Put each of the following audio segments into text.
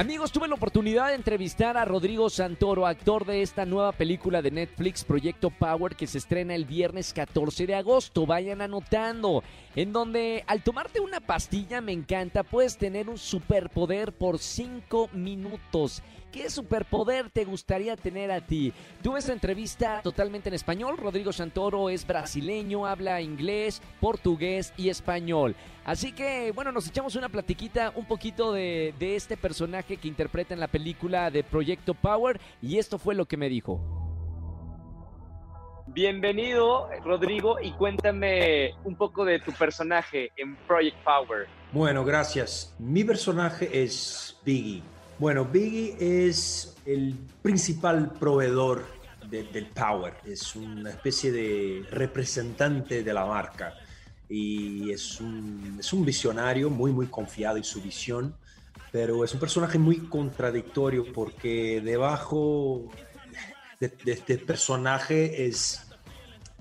Amigos, tuve la oportunidad de entrevistar a Rodrigo Santoro, actor de esta nueva película de Netflix, Proyecto Power, que se estrena el viernes 14 de agosto. Vayan anotando. En donde al tomarte una pastilla, me encanta, puedes tener un superpoder por 5 minutos. ¿Qué superpoder te gustaría tener a ti? Tuve esta entrevista totalmente en español. Rodrigo Santoro es brasileño, habla inglés, portugués y español. Así que, bueno, nos echamos una platiquita un poquito de, de este personaje que interpreta en la película de Proyecto Power y esto fue lo que me dijo. Bienvenido, Rodrigo, y cuéntame un poco de tu personaje en Project Power. Bueno, gracias. Mi personaje es Biggie. Bueno, Biggie es el principal proveedor del Power. Es una especie de representante de la marca y es un, es un visionario muy, muy confiado en su visión, pero es un personaje muy contradictorio porque debajo de, este personaje es,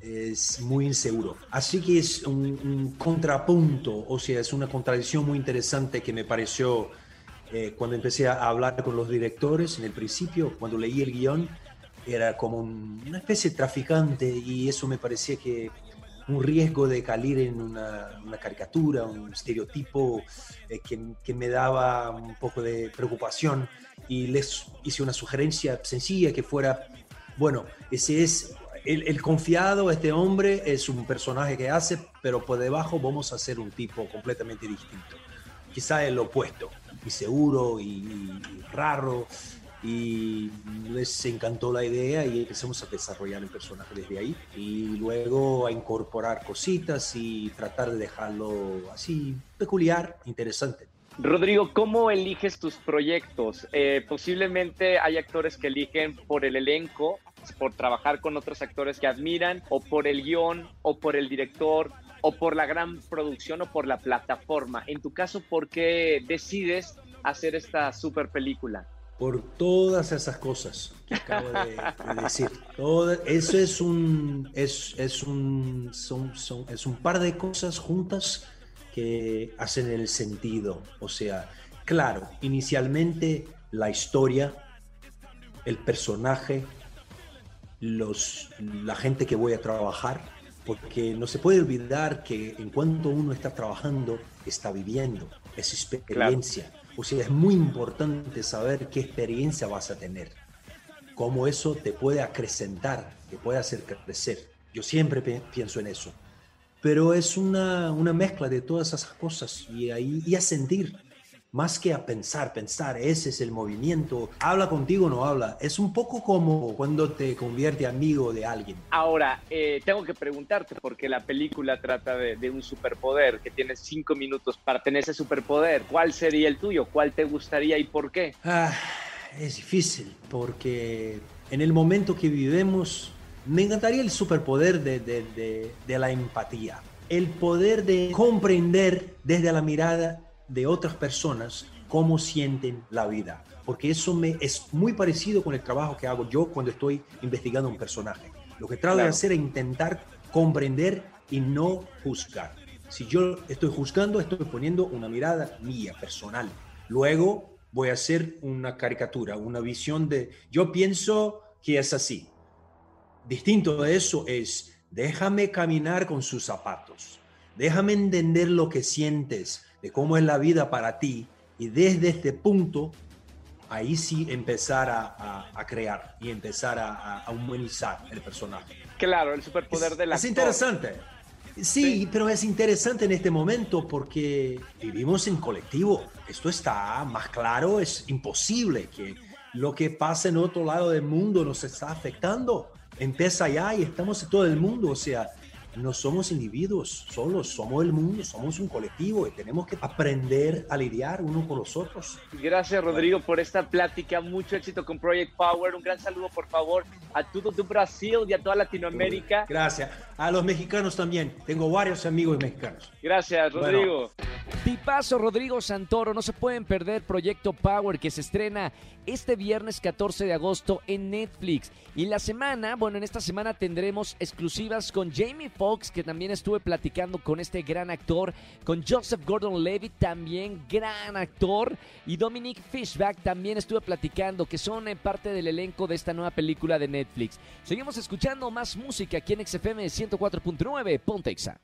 es muy inseguro. Así que es un, un, contrapunto, o sea, es una contradicción muy interesante que me pareció eh, cuando empecé a hablar con los directores en el principio, cuando leí el guion, era como una especie de traficante y eso me parecía que un riesgo de caer en una, caricatura, un estereotipo eh, que, que, me daba un poco de preocupación y les hice una sugerencia sencilla que fuera, bueno, ese es el, el, confiado, este hombre es un personaje que hace, pero por debajo vamos a ser un tipo completamente distinto, quizá el opuesto, y seguro y, raro y les encantó la idea y empezamos a desarrollar el personaje desde ahí y luego a incorporar cositas y tratar de dejarlo así peculiar, interesante. Rodrigo, ¿cómo eliges tus proyectos? Eh, posiblemente hay actores que eligen por el elenco, por trabajar con otros actores que admiran, o por el guion, o por el director, o por la gran producción, o por la plataforma. En tu caso, ¿por qué decides hacer esta super película? por todas esas cosas que acabo de, decir. Todo, eso es un, es, es, un, son, son, es un par de cosas juntas que hacen el sentido. O sea, claro, inicialmente la historia, el personaje, los, la gente que voy a trabajar, porque no se puede olvidar que en cuanto uno está trabajando, está viviendo, es experiencia. O sea, es muy importante saber qué experiencia vas a tener, cómo eso te puede acrecentar, te puede hacer crecer. Yo siempre pienso en eso. Pero es una, una mezcla de todas esas cosas y, ahí, y a sentir más que a pensar, pensar, ese es el movimiento, habla contigo o no habla, es un poco como cuando te convierte amigo de alguien. Ahora, eh, tengo que preguntarte, porque la película trata de, un superpoder, que tienes cinco minutos para tener ese superpoder, ¿cuál sería el tuyo? ¿Cuál te gustaría y por qué? Ah, es difícil, porque en el momento que vivimos, me encantaría el superpoder de, de, de la empatía, el poder de comprender desde la mirada de otras personas cómo sienten la vida, porque eso me es muy parecido con el trabajo que hago yo cuando estoy investigando un personaje. Lo que trato de hacer es intentar comprender y no juzgar. Si yo estoy juzgando, estoy poniendo una mirada mía, personal. Luego voy a hacer una caricatura, una visión de, yo pienso que es así. Distinto de eso es, déjame caminar con sus zapatos, déjame entender lo que sientes, de cómo es la vida para ti y desde este punto, ahí sí empezar a, crear y empezar a, humanizar el personaje. Claro, el superpoder de la... Es interesante. Sí, pero es interesante en este momento porque vivimos en colectivo. Esto está más claro, es imposible que lo que pasa en otro lado del mundo nos está afectando. Empieza allá y estamos en todo el mundo. O sea, no somos individuos solos, somos el mundo, somos un colectivo y tenemos que aprender a lidiar uno con los otros. Gracias Rodrigo por esta plática, mucho éxito con Project Power, un gran saludo por favor a todo tu Brasil y a toda Latinoamérica. Gracias, a los mexicanos también, tengo varios amigos mexicanos. Gracias Rodrigo. Tipazo Rodrigo Santoro, no se pueden perder Proyecto Power que se estrena este viernes 14 de agosto en Netflix. Y la semana, bueno, en esta semana tendremos exclusivas con Jamie Foxx Fox, que también estuve platicando con este gran actor, con Joseph Gordon-Levitt, también gran actor, y Dominic Fishback también estuve platicando, que son eh, parte del elenco de esta nueva película de Netflix. Seguimos escuchando más música aquí en XFM 104.9 Pontexa.